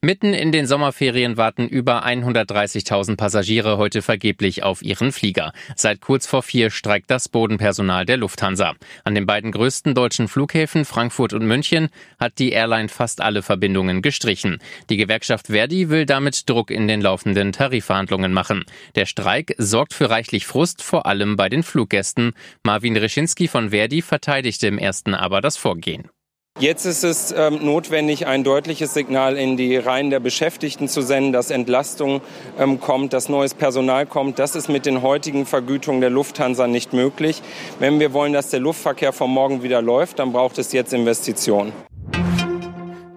Mitten in den Sommerferien warten über 130.000 Passagiere heute vergeblich auf ihren Flieger. Seit kurz vor vier streikt das Bodenpersonal der Lufthansa. An den beiden größten deutschen Flughäfen Frankfurt und München hat die Airline fast alle Verbindungen gestrichen. Die Gewerkschaft Verdi will damit Druck in den laufenden Tarifverhandlungen machen. Der Streik sorgt für reichlich Frust, vor allem bei den Fluggästen. Marvin Reschinski von Verdi verteidigte im ersten aber das Vorgehen. Jetzt ist es ähm, notwendig, ein deutliches Signal in die Reihen der Beschäftigten zu senden, dass Entlastung ähm, kommt, dass neues Personal kommt. Das ist mit den heutigen Vergütungen der Lufthansa nicht möglich. Wenn wir wollen, dass der Luftverkehr von morgen wieder läuft, dann braucht es jetzt Investitionen.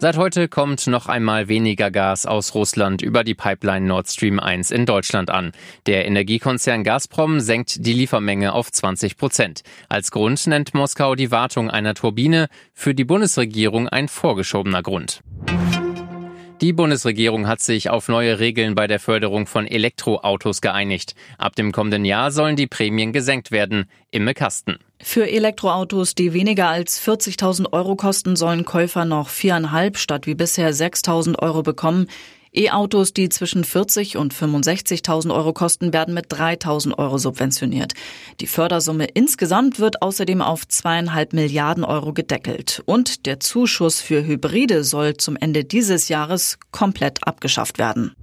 Seit heute kommt noch einmal weniger Gas aus Russland über die Pipeline Nord Stream 1 in Deutschland an. Der Energiekonzern Gazprom senkt die Liefermenge auf 20 Prozent. Als Grund nennt Moskau die Wartung einer Turbine, für die Bundesregierung ein vorgeschobener Grund. Die Bundesregierung hat sich auf neue Regeln bei der Förderung von Elektroautos geeinigt. Ab dem kommenden Jahr sollen die Prämien gesenkt werden. Imme Kasten. Für Elektroautos, die weniger als 40.000 Euro kosten, sollen Käufer noch viereinhalb statt wie bisher 6.000 Euro bekommen. E-Autos, die zwischen 40 und 65.000 Euro kosten, werden mit 3.000 Euro subventioniert. Die Fördersumme insgesamt wird außerdem auf zweieinhalb Milliarden Euro gedeckelt. Und der Zuschuss für Hybride soll zum Ende dieses Jahres komplett abgeschafft werden.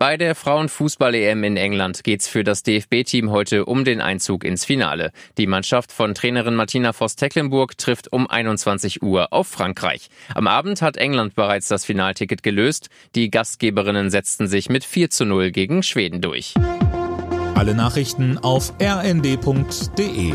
Bei der Frauenfußball-EM in England geht's für das DFB-Team heute um den Einzug ins Finale. Die Mannschaft von Trainerin Martina Voss-Tecklenburg trifft um 21 Uhr auf Frankreich. Am Abend hat England bereits das Finalticket gelöst. Die Gastgeberinnen setzten sich mit 4 zu 0 gegen Schweden durch. Alle Nachrichten auf rnd.de